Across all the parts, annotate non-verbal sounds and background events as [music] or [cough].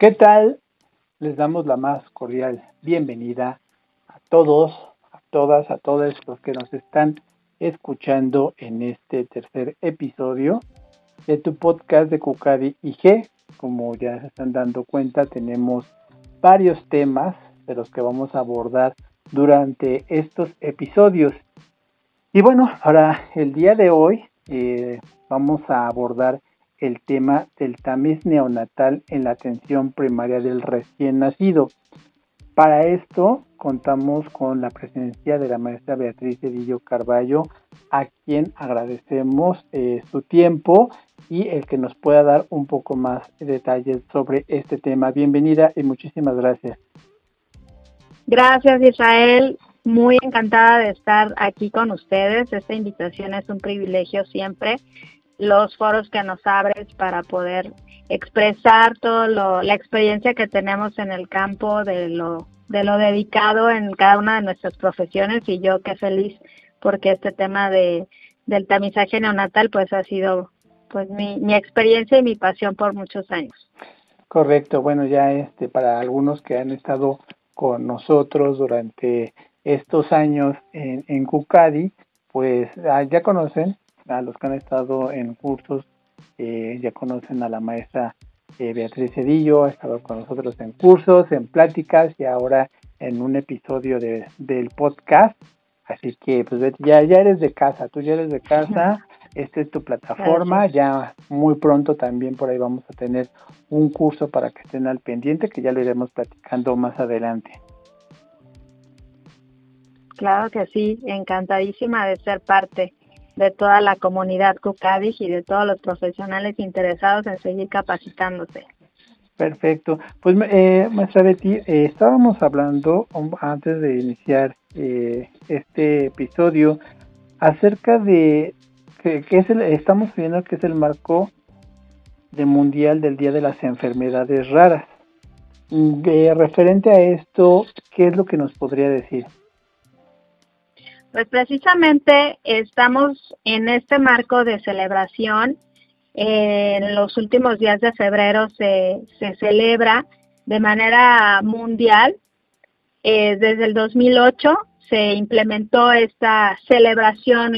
¿Qué tal? Les damos la más cordial bienvenida a todos, a todas, a todos los que nos están escuchando en este tercer episodio de tu podcast de Cucadi IG. Como ya se están dando cuenta, tenemos varios temas de los que vamos a abordar durante estos episodios. Y bueno, para el día de hoy eh, vamos a abordar el tema del tamiz neonatal en la atención primaria del recién nacido. Para esto contamos con la presencia de la maestra Beatriz Edillo Carballo, a quien agradecemos eh, su tiempo y el que nos pueda dar un poco más de detalles sobre este tema. Bienvenida y muchísimas gracias. Gracias Israel, muy encantada de estar aquí con ustedes. Esta invitación es un privilegio siempre los foros que nos abres para poder expresar toda la experiencia que tenemos en el campo de lo, de lo dedicado en cada una de nuestras profesiones y yo qué feliz porque este tema de, del tamizaje neonatal pues ha sido pues mi, mi experiencia y mi pasión por muchos años. Correcto, bueno ya este para algunos que han estado con nosotros durante estos años en, en Cucadi, pues ah, ya conocen a los que han estado en cursos, eh, ya conocen a la maestra eh, Beatriz Cedillo, ha estado con nosotros en cursos, en pláticas y ahora en un episodio de, del podcast. Así que, pues, ya, ya eres de casa, tú ya eres de casa, esta es tu plataforma, ya muy pronto también por ahí vamos a tener un curso para que estén al pendiente, que ya lo iremos platicando más adelante. Claro que sí, encantadísima de ser parte de toda la comunidad CUCADIS y de todos los profesionales interesados en seguir capacitándose. Perfecto. Pues, eh, maestra Betty, eh, estábamos hablando antes de iniciar eh, este episodio acerca de que, es el, estamos viendo que es el marco de mundial del Día de las Enfermedades Raras. Mm, referente a esto, ¿qué es lo que nos podría decir? Pues precisamente estamos en este marco de celebración. en los últimos días de febrero se, celebra de manera mundial. Eh, desde el 2008 se implementó esta celebración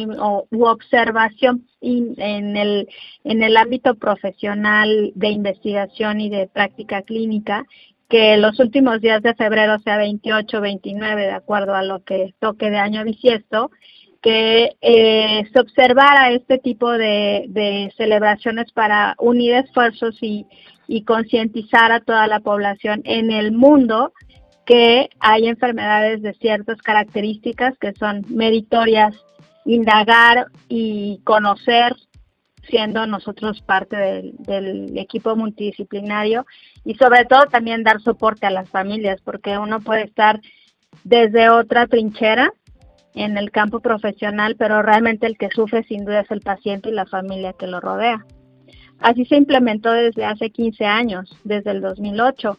u observación en, el, en el ámbito profesional de investigación y de práctica clínica que los últimos días de febrero sea 28, 29, de acuerdo a lo que toque de año bisiesto, que eh, se observara este tipo de, celebraciones para unir esfuerzos y, y concientizar a toda la población en el mundo que hay enfermedades de ciertas características que son meritorias indagar y conocer siendo nosotros parte del, equipo multidisciplinario y sobre todo también dar soporte a las familias, porque uno puede estar desde otra trinchera en el campo profesional, pero realmente el que sufre sin duda es el paciente y la familia que lo rodea. Así se implementó desde hace 15 años, desde el 2008,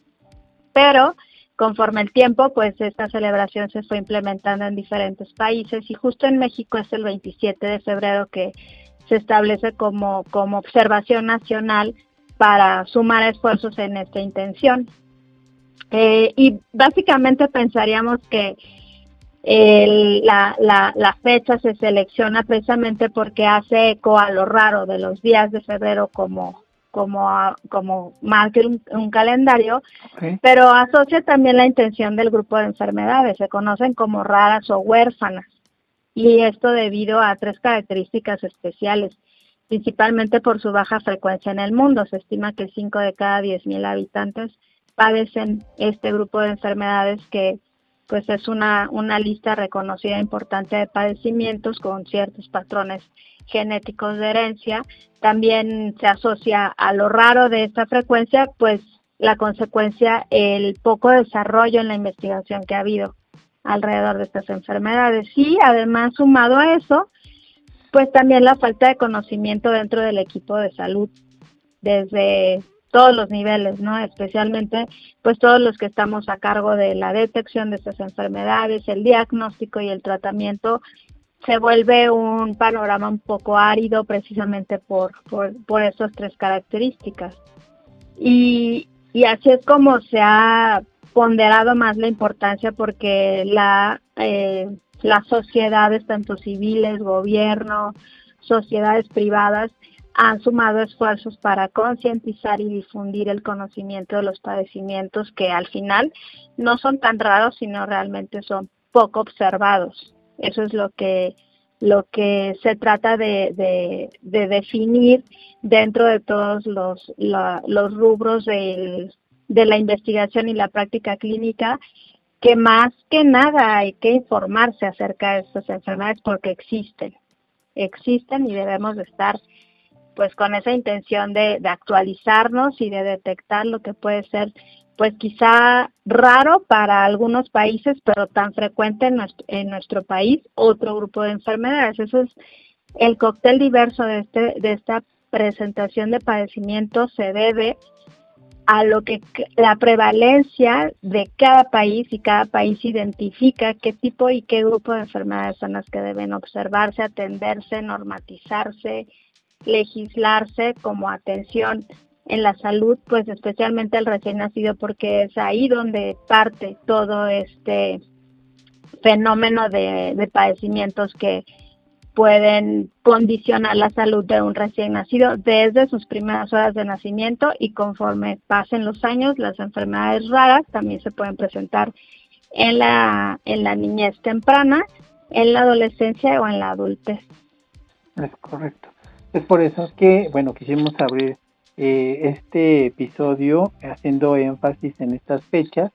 pero conforme el tiempo, pues esta celebración se fue implementando en diferentes países y justo en México es el 27 de febrero que se establece como, como observación nacional para sumar esfuerzos en esta intención. Eh, y básicamente pensaríamos que la, la, fecha se selecciona precisamente porque hace eco a lo raro de los días de febrero como, como, como marque un, calendario, pero asocia también la intención del grupo de enfermedades, se conocen como raras o huérfanas y esto debido a tres características especiales, principalmente por su baja frecuencia en el mundo. Se estima que 5 de cada 10.000 habitantes padecen este grupo de enfermedades que pues es una, una lista reconocida importante de padecimientos con ciertos patrones genéticos de herencia. También se asocia a lo raro de esta frecuencia, pues la consecuencia, el poco desarrollo en la investigación que ha habido alrededor de estas enfermedades. Y además, sumado a eso, pues también la falta de conocimiento dentro del equipo de salud, desde todos los niveles, ¿no? Especialmente, pues todos los que estamos a cargo de la detección de estas enfermedades, el diagnóstico y el tratamiento, se vuelve un panorama un poco árido precisamente por, por, por esas tres características. Y y así es como se ha ponderado más la importancia porque la, eh, las sociedades, tanto civiles, gobierno, sociedades privadas, han sumado esfuerzos para concientizar y difundir el conocimiento de los padecimientos que al final no son tan raros, sino realmente son poco observados. Eso es lo que lo que se trata de, definir dentro de todos los, los rubros de la investigación y la práctica clínica, que más que nada hay que informarse acerca de estas enfermedades porque existen, existen y debemos de estar pues con esa intención de, de actualizarnos y de detectar lo que puede ser pues quizá raro para algunos países, pero tan frecuente en nuestro, en nuestro país, otro grupo de enfermedades. Eso es el cóctel diverso de, este, de esta presentación de padecimientos se debe a lo que la prevalencia de cada país y cada país identifica qué tipo y qué grupo de enfermedades son las que deben observarse, atenderse, normatizarse, legislarse como atención en la salud, pues especialmente el recién nacido, porque es ahí donde parte todo este fenómeno de, padecimientos que pueden condicionar la salud de un recién nacido desde sus primeras horas de nacimiento y conforme pasen los años, las enfermedades raras también se pueden presentar en la, en la niñez temprana, en la adolescencia o en la adultez. Es correcto. Es por eso que, bueno, quisimos abrir eh, este episodio haciendo énfasis en estas fechas,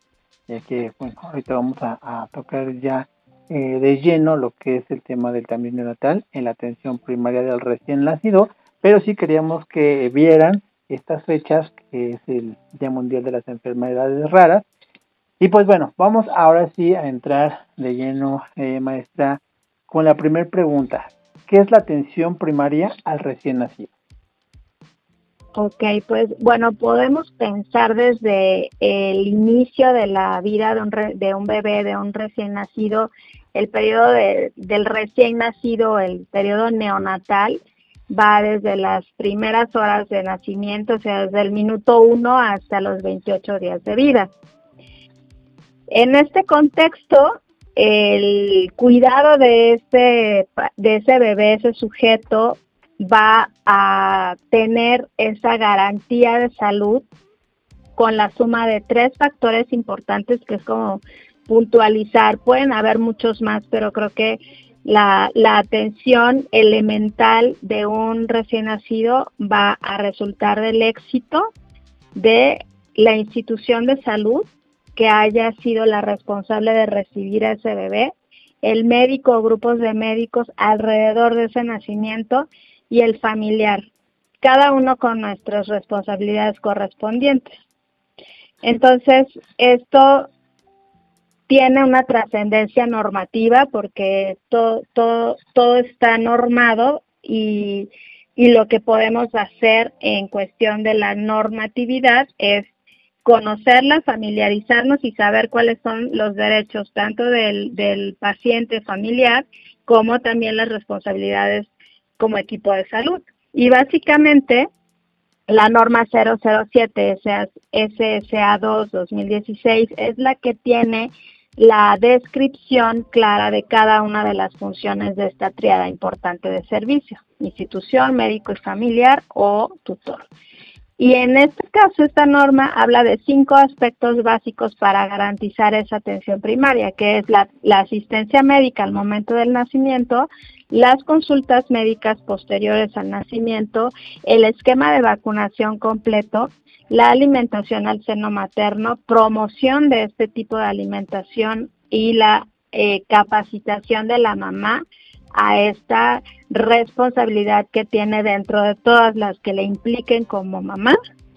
ya que bueno, ahorita vamos a, tocar ya eh, de lleno lo que es el tema del también natal en la atención primaria del recién nacido, pero sí queríamos que vieran estas fechas, que es el Día Mundial de las Enfermedades Raras. Y pues bueno, vamos ahora sí a entrar de lleno, eh, maestra, con la primera pregunta. ¿Qué es la atención primaria al recién nacido? Ok, pues bueno, podemos pensar desde el inicio de la vida de un, de un bebé, de un recién nacido, el periodo del recién nacido, el periodo neonatal, va desde las primeras horas de nacimiento, o sea, desde el minuto uno hasta los 28 días de vida. En este contexto, el cuidado de ese, de ese bebé, ese sujeto, va a tener esa garantía de salud con la suma de tres factores importantes que es como puntualizar. Pueden haber muchos más, pero creo que la, la, atención elemental de un recién nacido va a resultar del éxito de la institución de salud que haya sido la responsable de recibir a ese bebé, el médico o grupos de médicos alrededor de ese nacimiento y el familiar, cada uno con nuestras responsabilidades correspondientes. Entonces, esto tiene una trascendencia normativa porque todo, todo, todo está normado y, y lo que podemos hacer en cuestión de la normatividad es conocerla, familiarizarnos y saber cuáles son los derechos tanto del, del paciente familiar como también las responsabilidades como equipo de salud. Y básicamente la norma 007 SSA 2 2016 es la que tiene la descripción clara de cada una de las funciones de esta triada importante de servicio, institución, médico y familiar o tutor. Y en este caso, esta norma habla de cinco aspectos básicos para garantizar esa atención primaria, que es la, la asistencia médica al momento del nacimiento, las consultas médicas posteriores al nacimiento, el esquema de vacunación completo, la alimentación al seno materno, promoción de este tipo de alimentación y la eh, capacitación de la mamá a esta responsabilidad que tiene dentro de todas las que le impliquen como mamá,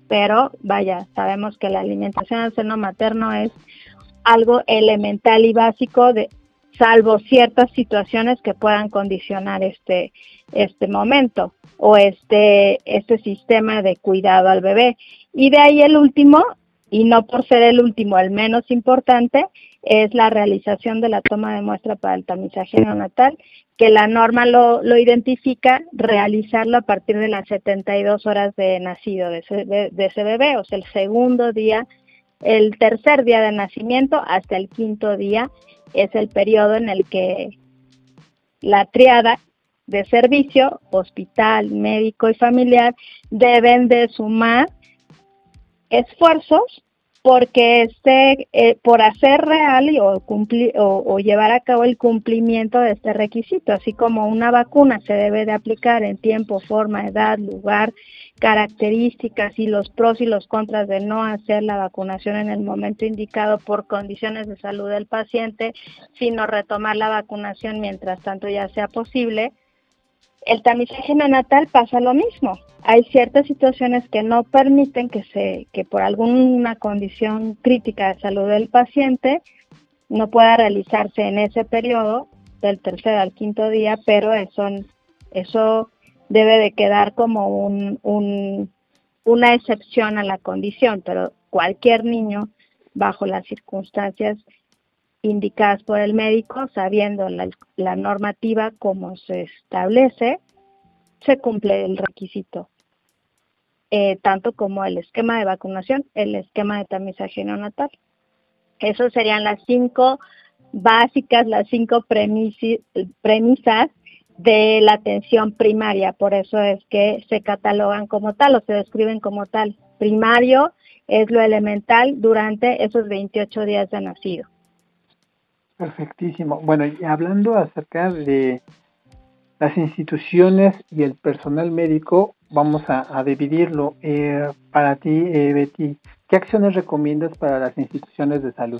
pero vaya, sabemos que la alimentación al seno materno es algo elemental y básico de salvo ciertas situaciones que puedan condicionar este, este momento o este, este sistema de cuidado al bebé. Y de ahí el último, y no por ser el último, el menos importante, es la realización de la toma de muestra para el tamizaje neonatal, que la norma lo, identifica realizarlo a partir de las 72 horas de nacido de ese, de ese bebé, o sea, el segundo día, el tercer día de nacimiento hasta el quinto día es el periodo en el que la triada de servicio, hospital, médico y familiar, deben de sumar esfuerzos porque este, eh, por hacer real o, cumplir, o, llevar a cabo el cumplimiento de este requisito, así como una vacuna se debe de aplicar en tiempo, forma, edad, lugar, características y los pros y los contras de no hacer la vacunación en el momento indicado por condiciones de salud del paciente, sino retomar la vacunación mientras tanto ya sea posible, el tamizaje neonatal pasa lo mismo. Hay ciertas situaciones que no permiten que se que por alguna condición crítica de salud del paciente no pueda realizarse en ese periodo del tercer al quinto día, pero eso, eso debe de quedar como un, una excepción a la condición, pero cualquier niño bajo las circunstancias indicadas por el médico, sabiendo la, normativa como se establece, se cumple el requisito. Eh, tanto como el esquema de vacunación, el esquema de tamizaje neonatal. Esas serían las cinco básicas, las cinco premisas de la atención primaria, por eso es que se catalogan como tal o se describen como tal. Primario es lo elemental durante esos 28 días de nacido. Perfectísimo. Bueno, y hablando acerca de las instituciones y el personal médico, vamos a, dividirlo. Eh, para ti, eh, Betty, ¿qué acciones recomiendas para las instituciones de salud?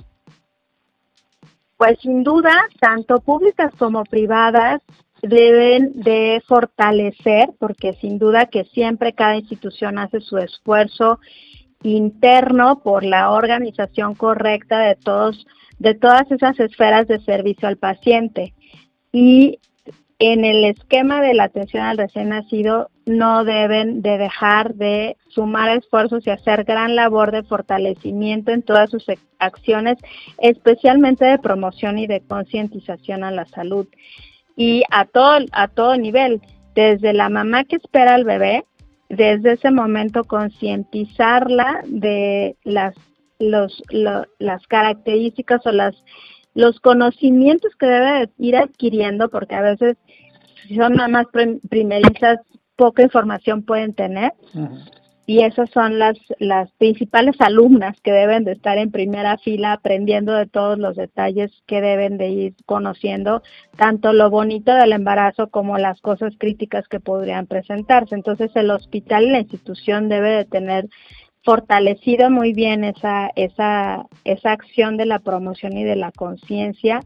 Pues sin duda, tanto públicas como privadas deben de fortalecer, porque sin duda que siempre cada institución hace su esfuerzo interno por la organización correcta de todos de todas esas esferas de servicio al paciente. Y en el esquema de la atención al recién nacido no deben de dejar de sumar esfuerzos y hacer gran labor de fortalecimiento en todas sus acciones, especialmente de promoción y de concientización a la salud. Y a todo, a todo nivel, desde la mamá que espera al bebé, desde ese momento concientizarla de las los, las características o las los conocimientos que debe ir adquiriendo, porque a veces si son nada más primerizas, poca información pueden tener. Y esas son las, las principales alumnas que deben de estar en primera fila aprendiendo de todos los detalles que deben de ir conociendo, tanto lo bonito del embarazo como las cosas críticas que podrían presentarse. Entonces el hospital y la institución debe de tener fortalecido muy bien esa, esa, esa acción de la promoción y de la conciencia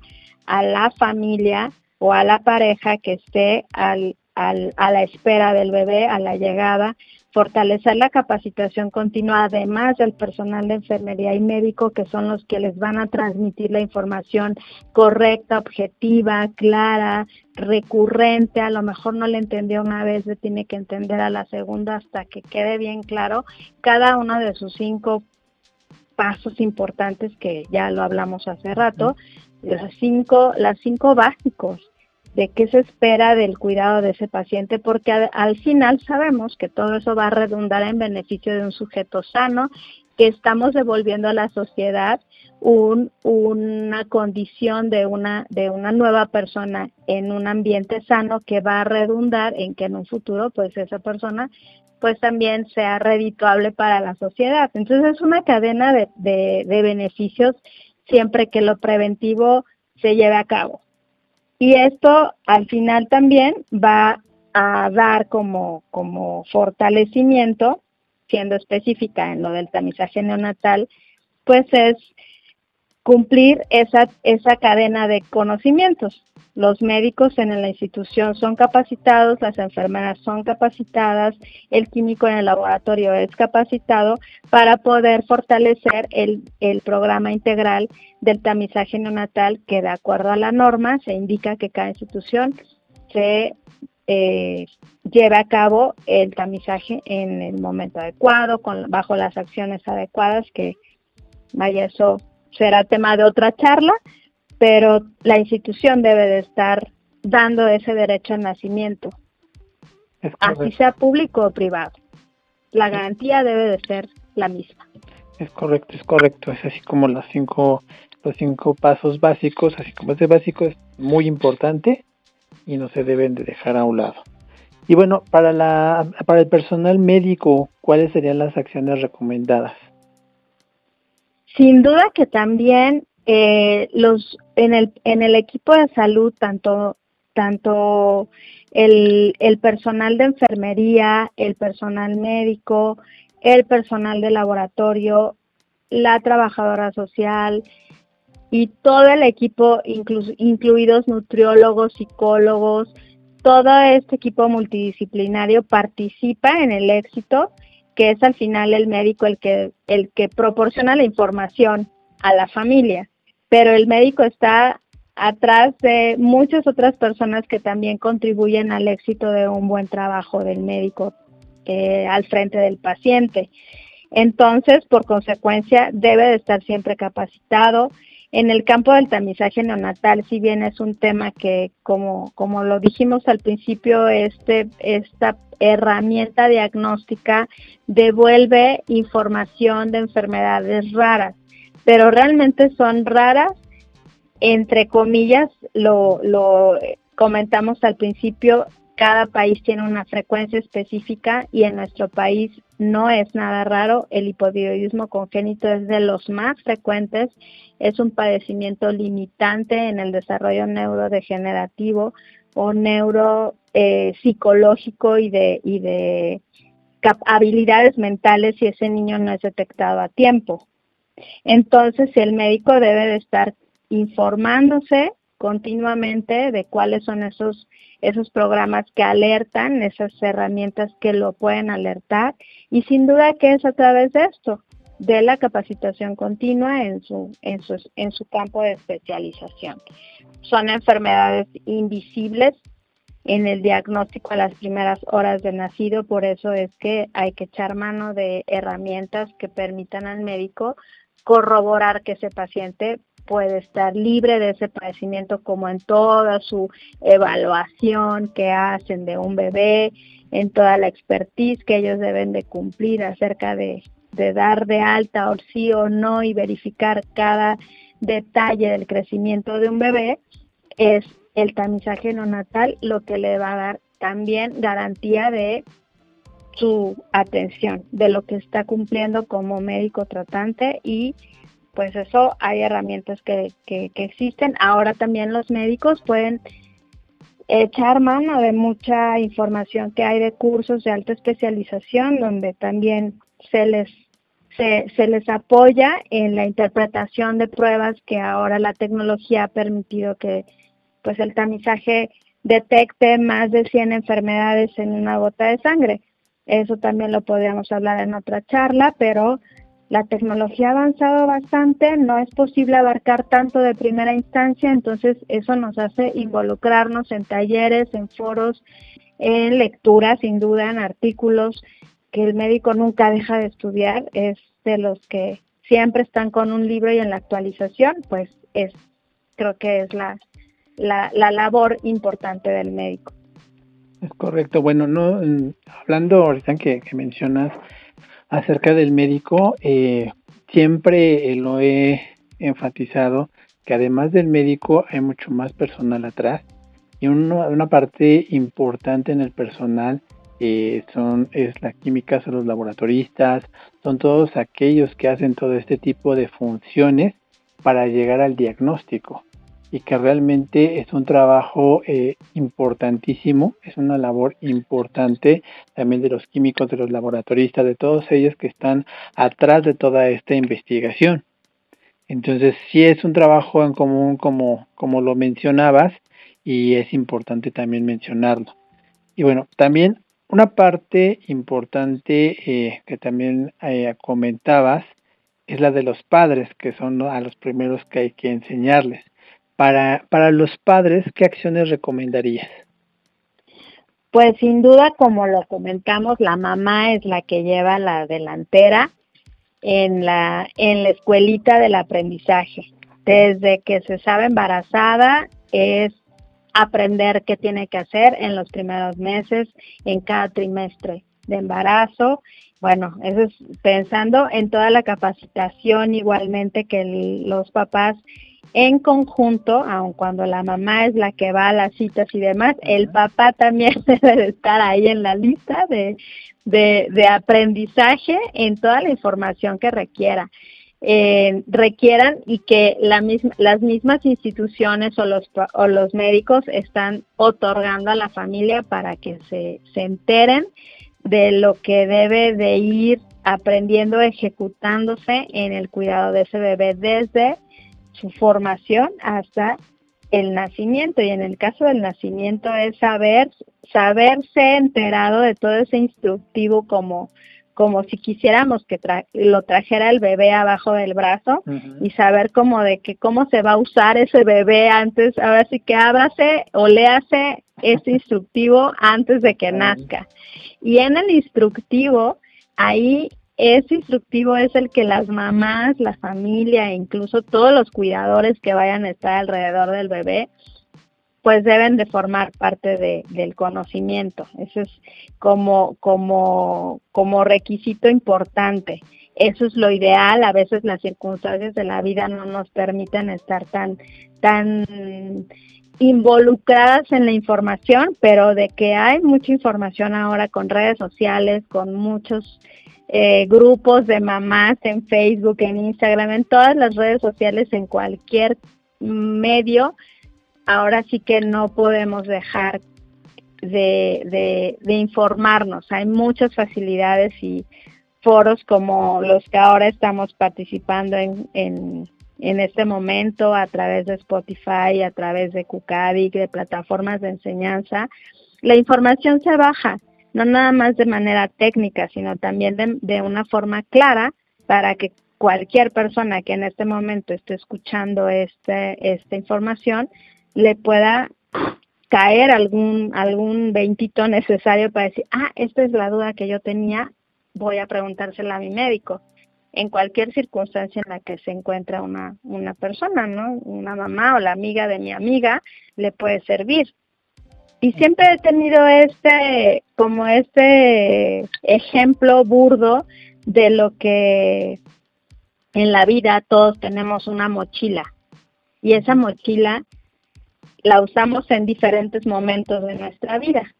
a la familia o a la pareja que esté al, al, a la espera del bebé, a la llegada, fortalecer la capacitación continua, además del personal de enfermería y médico, que son los que les van a transmitir la información correcta, objetiva, clara, recurrente. A lo mejor no le entendió una vez, le tiene que entender a la segunda hasta que quede bien claro cada uno de sus cinco pasos importantes que ya lo hablamos hace rato, las cinco, las cinco básicos de qué se espera del cuidado de ese paciente, porque al, final sabemos que todo eso va a redundar en beneficio de un sujeto sano, que estamos devolviendo a la sociedad una condición de una, de una nueva persona en un ambiente sano que va a redundar en que en un futuro pues esa persona pues también sea redituable para la sociedad. Entonces es una cadena de, de beneficios siempre que lo preventivo se lleve a cabo. Y esto al final también va a dar como, como fortalecimiento, siendo específica en lo del tamizaje neonatal, pues es cumplir esa, esa cadena de conocimientos. Los médicos en la institución son capacitados, las enfermeras son capacitadas, el químico en el laboratorio es capacitado para poder fortalecer el, el programa integral del tamizaje neonatal que de acuerdo a la norma se indica que cada institución se eh, lleve a cabo el tamizaje en el momento adecuado, con, bajo las acciones adecuadas que vaya eso será tema de otra charla, pero la institución debe de estar dando ese derecho al nacimiento, así sea público o privado. La garantía debe de ser la misma. Es correcto, es correcto. Es así como los cinco, los cinco pasos básicos, así como ese básico es muy importante y no se deben de dejar a un lado. Y bueno, para, la, para el personal médico, ¿cuáles serían las acciones recomendadas? Sin duda que también eh, los en el, en el equipo de salud, tanto, tanto el, el personal de enfermería, el personal médico, el personal de laboratorio, la trabajadora social y todo el equipo, incluidos nutriólogos, psicólogos, todo este equipo multidisciplinario participa en el éxito, que es al final el médico el que, el que proporciona la información a la familia. Pero el médico está atrás de muchas otras personas que también contribuyen al éxito de un buen trabajo del médico eh, al frente del paciente. Entonces, por consecuencia, debe de estar siempre capacitado, en el campo del tamizaje neonatal, si bien es un tema que, como, como lo dijimos al principio, este, esta herramienta diagnóstica devuelve información de enfermedades raras, pero realmente son raras, entre comillas, lo, lo comentamos al principio, cada país tiene una frecuencia específica y en nuestro país no es nada raro. El hipotiroidismo congénito es de los más frecuentes. Es un padecimiento limitante en el desarrollo neurodegenerativo o neuropsicológico eh, y de, y de habilidades mentales si ese niño no es detectado a tiempo. Entonces, el médico debe de estar informándose continuamente de cuáles son esos esos programas que alertan, esas herramientas que lo pueden alertar y sin duda que es a través de esto, de la capacitación continua en su, en su, en su campo de especialización. Son enfermedades invisibles en el diagnóstico a las primeras horas de nacido, por eso es que hay que echar mano de herramientas que permitan al médico corroborar que ese paciente puede estar libre de ese padecimiento como en toda su evaluación que hacen de un bebé, en toda la expertise que ellos deben de cumplir acerca de, dar de alta o sí o no y verificar cada detalle del crecimiento de un bebé, es el tamizaje no natal lo que le va a dar también garantía de su atención, de lo que está cumpliendo como médico tratante y pues eso hay herramientas que, que, existen. Ahora también los médicos pueden echar mano de mucha información que hay de cursos de alta especialización donde también se les se, se, les apoya en la interpretación de pruebas que ahora la tecnología ha permitido que pues el tamizaje detecte más de 100 enfermedades en una gota de sangre. Eso también lo podríamos hablar en otra charla, pero la tecnología ha avanzado bastante, no es posible abarcar tanto de primera instancia, entonces eso nos hace involucrarnos en talleres, en foros, en lecturas, sin duda, en artículos que el médico nunca deja de estudiar, es de los que siempre están con un libro y en la actualización, pues es, creo que es la, la, labor importante del médico. Es correcto, bueno, no hablando ahorita que mencionas acerca del médico, eh, siempre eh, lo he enfatizado que además del médico hay mucho más personal atrás. Y una parte importante en el personal eh, son es la química, son los laboratoristas, son todos aquellos que hacen todo este tipo de funciones para llegar al diagnóstico y que realmente es un trabajo eh, importantísimo, es una labor importante también de los químicos, de los laboratoristas, de todos ellos que están atrás de toda esta investigación. Entonces sí es un trabajo en común como, como lo mencionabas y es importante también mencionarlo. Y bueno, también una parte importante eh, que también eh, comentabas es la de los padres, que son a los primeros que hay que enseñarles. Para, para los padres, ¿qué acciones recomendarías? Pues sin duda, como lo comentamos, la mamá es la que lleva la delantera en la, en la escuelita del aprendizaje. Desde que se sabe embarazada es aprender qué tiene que hacer en los primeros meses, en cada trimestre de embarazo. Bueno, eso es pensando en toda la capacitación igualmente que los papás en conjunto, aun cuando la mamá es la que va a las citas y demás, el papá también [laughs] debe estar ahí en la lista de, de, aprendizaje en toda la información que requiera. Eh, requieran y que la misma, las mismas instituciones o los, o los médicos están otorgando a la familia para que se, se enteren de lo que debe de ir aprendiendo, ejecutándose en el cuidado de ese bebé desde su formación hasta el nacimiento. Y en el caso del nacimiento es saber, saberse enterado de todo ese instructivo como, como si quisiéramos que lo trajera el bebé abajo del brazo y saber cómo de que cómo se va a usar ese bebé antes, ahora sí que ábrase o léase ese [laughs] instructivo antes de que nazca. Y en el instructivo, ahí ese instructivo es el que las mamás, la familia e incluso todos los cuidadores que vayan a estar alrededor del bebé, pues deben de formar parte de, del conocimiento. Eso es como, como, como requisito importante. Eso es lo ideal. A veces las circunstancias de la vida no nos permiten estar tan, tan involucradas en la información, pero de que hay mucha información ahora con redes sociales, con muchos eh, grupos de mamás en Facebook, en Instagram, en todas las redes sociales, en cualquier medio, ahora sí que no podemos dejar de, informarnos. Hay muchas facilidades y foros como los que ahora estamos participando en, en, este momento a través de Spotify, a través de Kukadik, de plataformas de enseñanza. La información se baja no nada más de manera técnica, sino también de, una forma clara para que cualquier persona que en este momento esté escuchando este, esta información le pueda caer algún, algún veintito necesario para decir, ah, esta es la duda que yo tenía, voy a preguntársela a mi médico. En cualquier circunstancia en la que se encuentra una, una persona, ¿no? Una mamá o la amiga de mi amiga le puede servir. Y siempre he tenido este, como este ejemplo burdo de lo que en la vida todos tenemos una mochila. Y esa mochila la usamos en diferentes momentos de nuestra vida.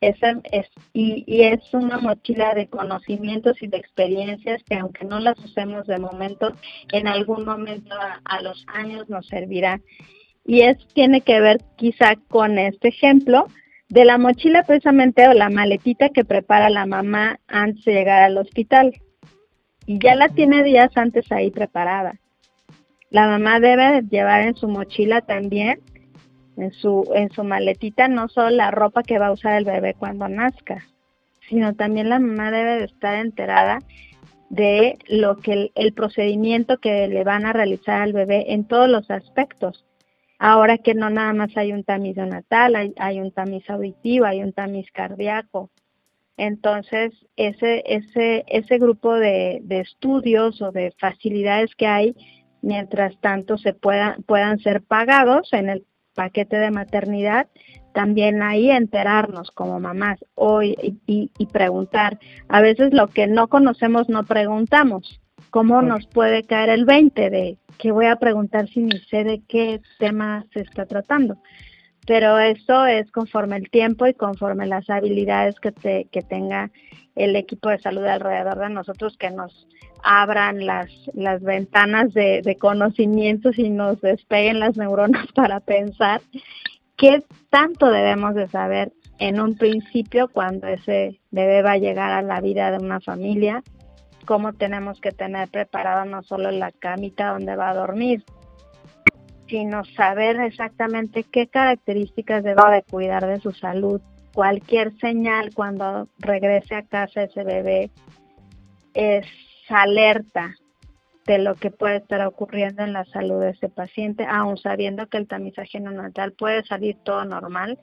Esa es, y, es una mochila de conocimientos y de experiencias que aunque no las usemos de momento, en algún momento a los años nos servirá y eso tiene que ver quizá con este ejemplo de la mochila precisamente o la maletita que prepara la mamá antes de llegar al hospital. Y ya la tiene días antes ahí preparada. La mamá debe llevar en su mochila también, en su, en su maletita, no solo la ropa que va a usar el bebé cuando nazca, sino también la mamá debe de estar enterada de lo que el procedimiento que le van a realizar al bebé en todos los aspectos Ahora que no nada más hay un tamiz natal, hay, un tamiz auditivo, hay un tamiz cardíaco. Entonces, ese, ese, ese grupo de, de, estudios o de facilidades que hay, mientras tanto se puedan, puedan ser pagados en el paquete de maternidad, también ahí enterarnos como mamás hoy y, preguntar. A veces lo que no conocemos no preguntamos. ¿Cómo nos puede caer el 20 de que voy a preguntar si ni sé de qué tema se está tratando? Pero eso es conforme el tiempo y conforme las habilidades que, te, que tenga el equipo de salud alrededor de nosotros que nos abran las, las ventanas de, de conocimientos y nos despeguen las neuronas [laughs] para pensar qué tanto debemos de saber en un principio cuando ese bebé va a llegar a la vida de una familia cómo tenemos que tener preparado no solo la camita donde va a dormir, sino saber exactamente qué características debe de cuidar de su salud. Cualquier señal cuando regrese a casa ese bebé es alerta de lo que puede estar ocurriendo en la salud de ese paciente, aun sabiendo que el tamizaje neonatal puede salir todo normal,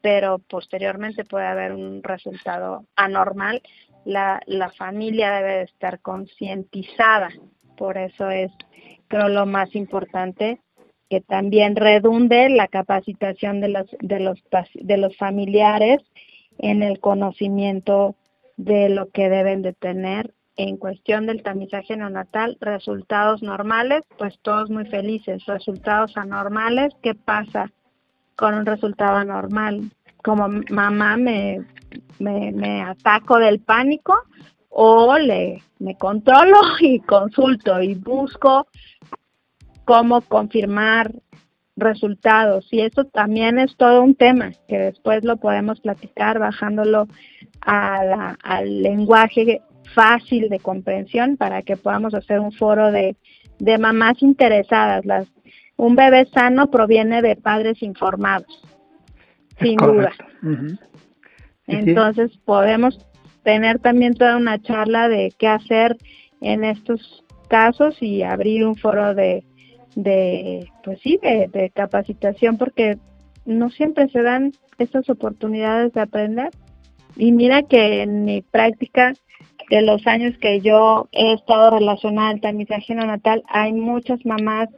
pero posteriormente puede haber un resultado anormal la, la familia debe estar concientizada. Por eso es, creo, lo más importante que también redunde la capacitación de los, de los, de los familiares en el conocimiento de lo que deben de tener en cuestión del tamizaje neonatal, resultados normales, pues todos muy felices, resultados anormales, ¿qué pasa con un resultado anormal? Como mamá me, me, ataco del pánico o le, me controlo [laughs] y consulto y busco cómo confirmar resultados. Y eso también es todo un tema que después lo podemos platicar bajándolo al lenguaje fácil de comprensión para que podamos hacer un foro de, de mamás interesadas. Las, un bebé sano proviene de padres informados, sin duda. Entonces podemos tener también toda una charla de qué hacer en estos casos y abrir un foro de, de pues sí, de, de capacitación porque no siempre se dan estas oportunidades de aprender. Y mira que en mi práctica de los años que yo he estado relacionada al tamizaje natal, hay muchas mamás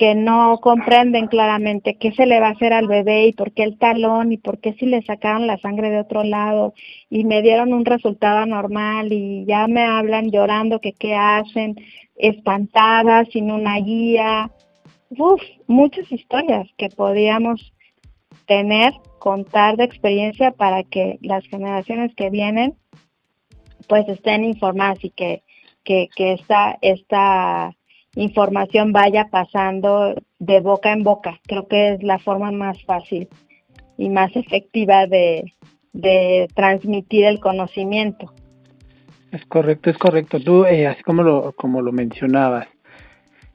que no comprenden claramente qué se le va a hacer al bebé y por qué el talón y por qué si le sacaron la sangre de otro lado y me dieron un resultado anormal y ya me hablan llorando que qué hacen, espantadas, sin una guía. Uf, muchas historias que podíamos tener, contar de experiencia para que las generaciones que vienen pues estén informadas y que, que, esta, esta información vaya pasando de boca en boca. Creo que es la forma más fácil y más efectiva de, transmitir el conocimiento. Es correcto, es correcto. Tú, eh, así como lo, como lo mencionabas,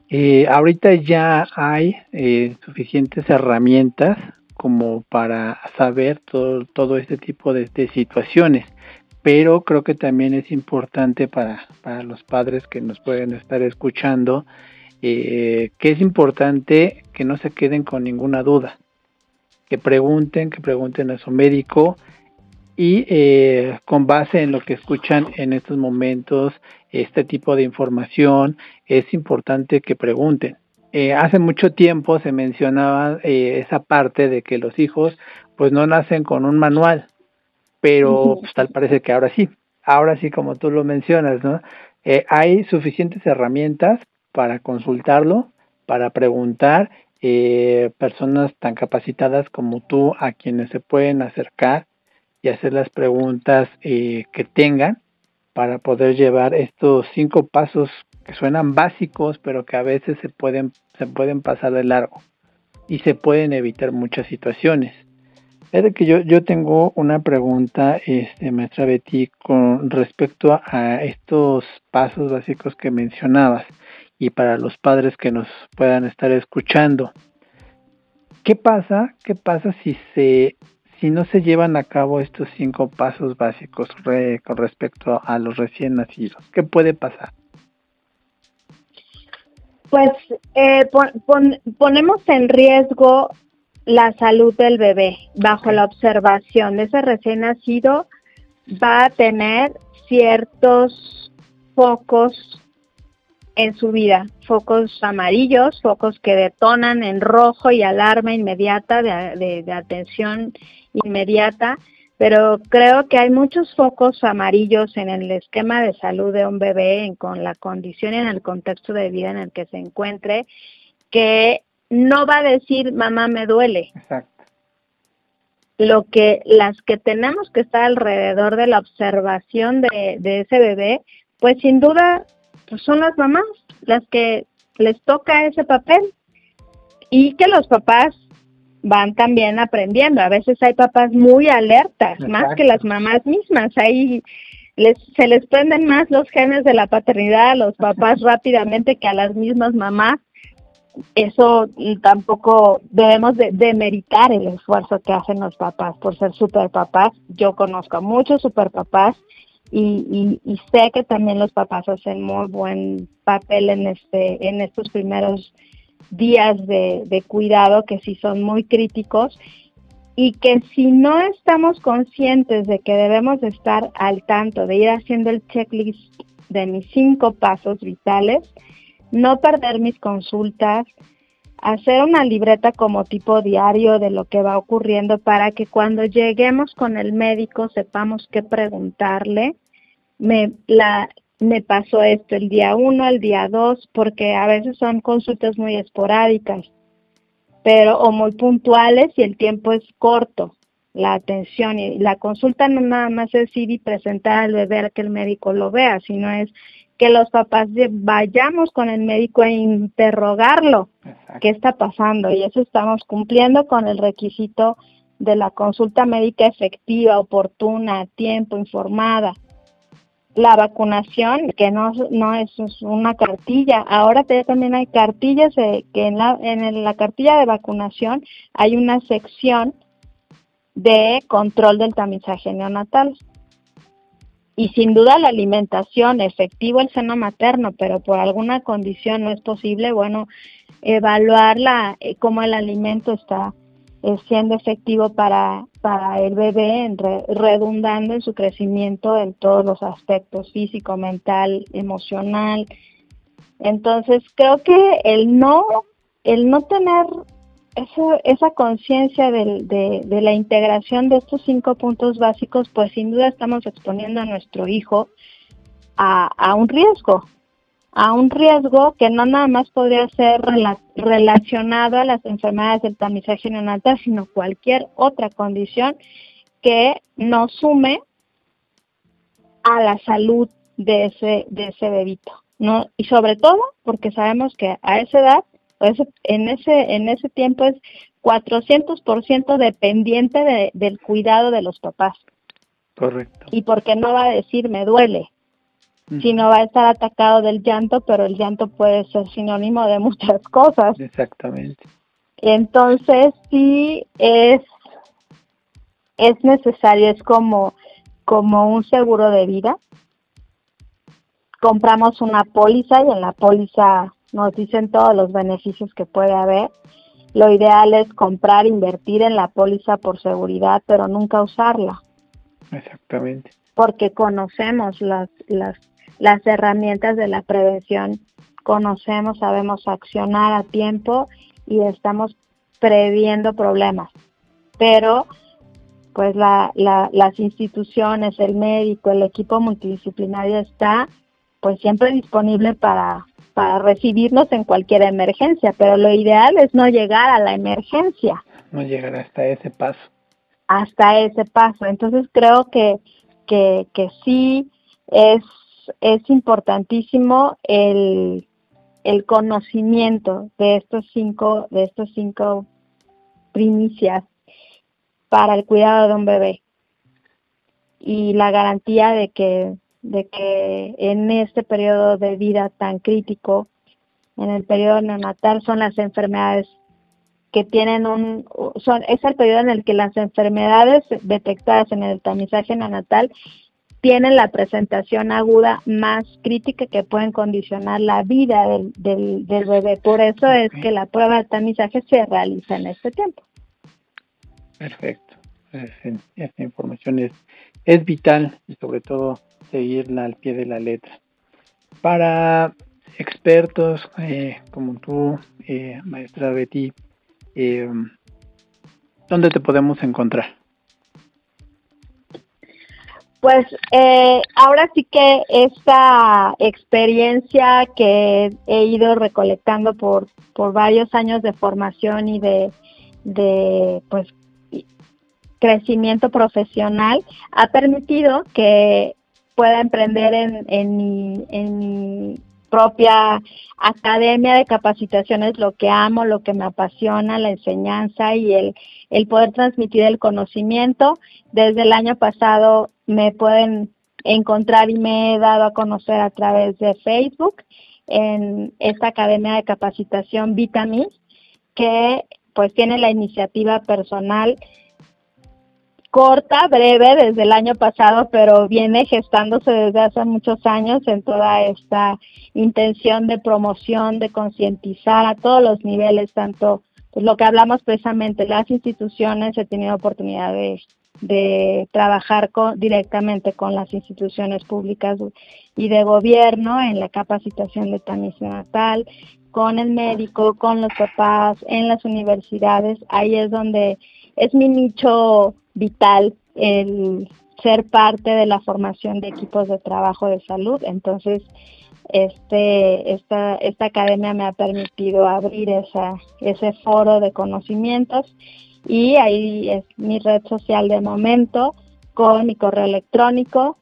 eh, ahorita ya hay eh, suficientes herramientas como para saber todo, todo este tipo de situaciones pero creo que también es importante para, los padres que nos pueden estar escuchando, eh, que es importante que no se queden con ninguna duda, que pregunten, que pregunten a su médico y eh, con base en lo que escuchan en estos momentos, este tipo de información, es importante que pregunten. Eh, hace mucho tiempo se mencionaba esa parte de que los hijos pues no nacen con un manual, pero pues, tal parece que ahora sí, ahora sí como tú lo mencionas, ¿no? Eh, hay suficientes herramientas para consultarlo, para preguntar, eh, personas tan capacitadas como tú a quienes se pueden acercar y hacer las preguntas eh, que tengan para poder llevar estos cinco pasos que suenan básicos, pero que a veces se pueden, se pueden pasar de largo y se pueden evitar muchas situaciones. Que yo, yo tengo una pregunta, este, maestra Betty, con respecto a estos pasos básicos que mencionabas y para los padres que nos puedan estar escuchando. ¿Qué pasa? ¿Qué pasa si se si no se llevan a cabo estos cinco pasos básicos con respecto a los recién nacidos? ¿Qué puede pasar? Pues eh, ponemos en riesgo la salud del bebé bajo la observación de ese recién nacido va a tener ciertos focos en su vida, focos amarillos, focos que detonan en rojo y alarma inmediata de, de, atención inmediata, pero creo que hay muchos focos amarillos en el esquema de salud de un bebé con la condición y en el contexto de vida en el que se encuentre que no va a decir mamá me duele. Exacto. Lo que las que tenemos que estar alrededor de la observación de, ese bebé, pues sin duda pues son las mamás las que les toca ese papel y que los papás van también aprendiendo. A veces hay papás muy alertas, más que las mamás mismas. Ahí les, se les prenden más los genes de la paternidad a los papás rápidamente que a las mismas mamás eso tampoco debemos de demeritar el esfuerzo que hacen los papás por ser super papás. Yo conozco a muchos super papás y, sé que también los papás hacen muy buen papel en este en estos primeros días de cuidado que sí son muy críticos y que si no estamos conscientes de que debemos estar al tanto de ir haciendo el checklist de mis cinco pasos vitales, no perder mis consultas, hacer una libreta como tipo diario de lo que va ocurriendo para que cuando lleguemos con el médico sepamos qué preguntarle. Me, la, me pasó esto el día uno, el día dos, porque a veces son consultas muy esporádicas, pero o muy puntuales y el tiempo es corto, la atención y la consulta no nada más es ir y presentar al bebé a que el médico lo vea, sino es que los papás vayamos con el médico a interrogarlo qué está pasando y eso estamos cumpliendo con el requisito de la consulta médica efectiva, oportuna, a tiempo, informada. La vacunación, que no, no es una cartilla, ahora también hay cartillas, que en la, en la cartilla de vacunación hay una sección de control del tamizaje neonatal y sin duda la alimentación, efectivo el seno materno, pero por alguna condición no es posible, bueno, evaluar la, eh, cómo el alimento está eh, siendo efectivo para, para el bebé, redundando en su crecimiento en todos los aspectos, físico, mental, emocional. Entonces creo que el no, el no tener esa conciencia de, la integración de estos cinco puntos básicos, pues sin duda estamos exponiendo a nuestro hijo a, un riesgo, a un riesgo que no nada más podría ser relacionado a las enfermedades del tamizaje neonatal, sino cualquier otra condición que nos sume a la salud de ese, de ese bebito. Y sobre todo porque sabemos que a esa edad en ese, en ese tiempo es 400% dependiente de, del cuidado de los papás. Correcto. Y porque no va a decir me duele, sino va a estar atacado del llanto, pero el llanto puede ser sinónimo de muchas [laughs] cosas. Exactamente. Entonces sí es, es necesario, es como, como un seguro de vida. Compramos una póliza y en la póliza nos dicen todos los beneficios que puede haber. Lo ideal es comprar, invertir en la póliza por seguridad, pero nunca usarla. Exactamente. Porque conocemos las, las, las herramientas de la prevención, conocemos, sabemos accionar a tiempo y estamos previendo problemas. Pero pues la, la, las instituciones, el médico, el equipo multidisciplinario está pues siempre disponible para, para recibirnos en cualquier emergencia, pero lo ideal es no llegar a la emergencia. No llegar hasta ese paso. Hasta ese paso. Entonces creo que, que, que sí es, es importantísimo el, el conocimiento de estos cinco, de estos cinco primicias para el cuidado de un bebé y la garantía de que de que en este periodo de vida tan crítico, en el periodo neonatal, son las enfermedades que tienen un, son, es el periodo en el que las enfermedades detectadas en el tamizaje neonatal tienen la presentación aguda más crítica que pueden condicionar la vida del, del, del bebé. Por eso es que la prueba de tamizaje se realiza en este tiempo. Perfecto. Esta información es, es vital y sobre todo seguirla al pie de la letra. Para expertos eh, como tú, eh, maestra Betty, eh, ¿dónde te podemos encontrar? Pues ahora sí que esta experiencia que he ido recolectando por, por varios años de formación y de, de pues crecimiento profesional ha permitido que pueda emprender en, en, mi, propia academia de capacitaciones, lo que amo, lo que me apasiona, la enseñanza y el, el poder transmitir el conocimiento. Desde el año pasado me pueden encontrar y me he dado a conocer a través de Facebook en esta academia de capacitación Vitamin, que pues tiene la iniciativa personal corta, breve, desde el año pasado, pero viene gestándose desde hace muchos años en toda esta intención de promoción, de concientizar a todos los niveles, tanto pues lo que hablamos precisamente, las instituciones, he tenido oportunidad de, de trabajar con, directamente con las instituciones públicas y de gobierno en la capacitación de tamiz natal, con el médico, con los papás, en las universidades. Ahí es donde es mi nicho vital el ser parte de la formación de equipos de trabajo de salud. Entonces, este, esta, esta academia me ha permitido abrir esa, ese foro de conocimientos y ahí es mi red social de momento con mi correo electrónico.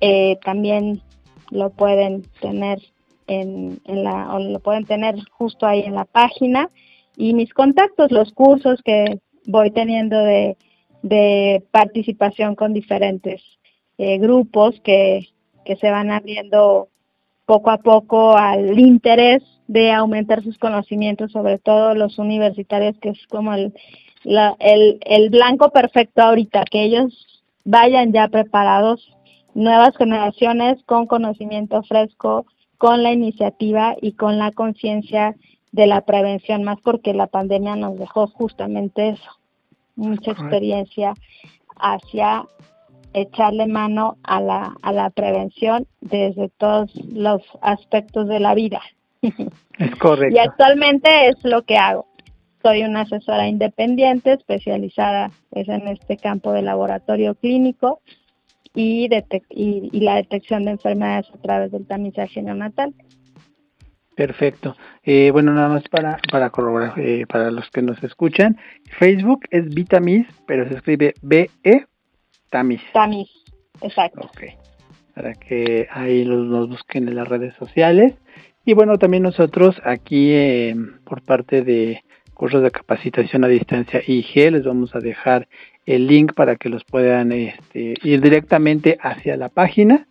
Eh, también lo pueden tener en, en la, o lo pueden tener justo ahí en la página y mis contactos, los cursos que voy teniendo de, de participación con diferentes eh, grupos que, que se van abriendo poco a poco al interés de aumentar sus conocimientos, sobre todo los universitarios, que es como el, el, el blanco perfecto ahorita, que ellos vayan ya preparados, nuevas generaciones con conocimiento fresco, con la iniciativa y con la conciencia de la prevención, más porque la pandemia nos dejó justamente eso, mucha experiencia hacia echarle mano a la, a la prevención desde todos los aspectos de la vida. [laughs] Es correcto. Y actualmente es lo que hago. Soy una asesora independiente especializada es en este campo de laboratorio clínico y, y, la detección de enfermedades a través del tamizaje neonatal. Perfecto. Eh, bueno, nada más para, para corroborar, eh, para los que nos escuchan, Facebook es Vitamis, pero se escribe B-E Tamis. Tamis, exacto. Ok. Para que ahí los, nos busquen en las redes sociales. Y bueno, también nosotros aquí eh, por parte de cursos de capacitación a distancia IG les vamos a dejar el link para que los puedan este, ir directamente hacia la página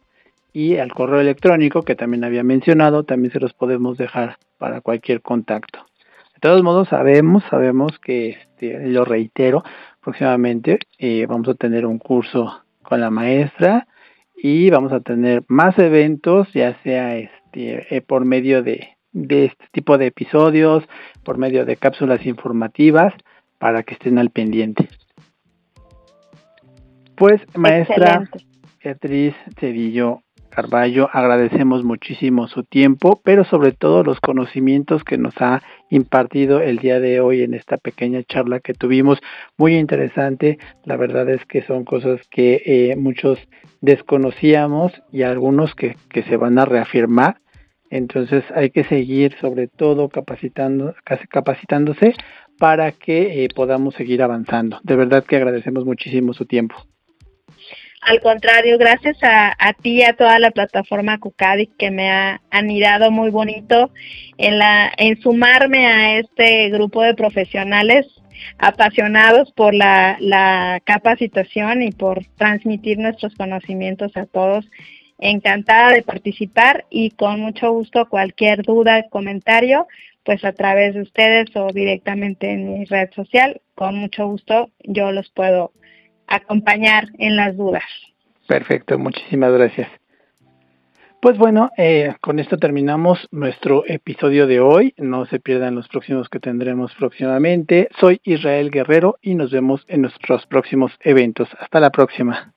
y al correo electrónico que también había mencionado, también se los podemos dejar para cualquier contacto. De todos modos, sabemos, sabemos que, este, lo reitero, próximamente eh, vamos a tener un curso con la maestra y vamos a tener más eventos, ya sea este, eh, por medio de, de este tipo de episodios, por medio de cápsulas informativas, para que estén al pendiente. Pues, maestra Beatriz Cedillo Carballo, agradecemos muchísimo su tiempo, pero sobre todo los conocimientos que nos ha impartido el día de hoy en esta pequeña charla que tuvimos. Muy interesante, la verdad es que son cosas que eh, muchos desconocíamos y algunos que, se van a reafirmar. Entonces hay que seguir sobre todo capacitando, capacitándose para que eh, podamos seguir avanzando. De verdad que agradecemos muchísimo su tiempo. Al contrario, gracias a, ti y a toda la plataforma Cucadi que me ha anidado muy bonito en, la, en sumarme a este grupo de profesionales apasionados por la, la capacitación y por transmitir nuestros conocimientos a todos. Encantada de participar y con mucho gusto cualquier duda, comentario, pues a través de ustedes o directamente en mi red social, con mucho gusto yo los puedo acompañar en las dudas. Perfecto, muchísimas gracias. Pues bueno, eh, con esto terminamos nuestro episodio de hoy. No se pierdan los próximos que tendremos próximamente. Soy Israel Guerrero y nos vemos en nuestros próximos eventos. Hasta la próxima.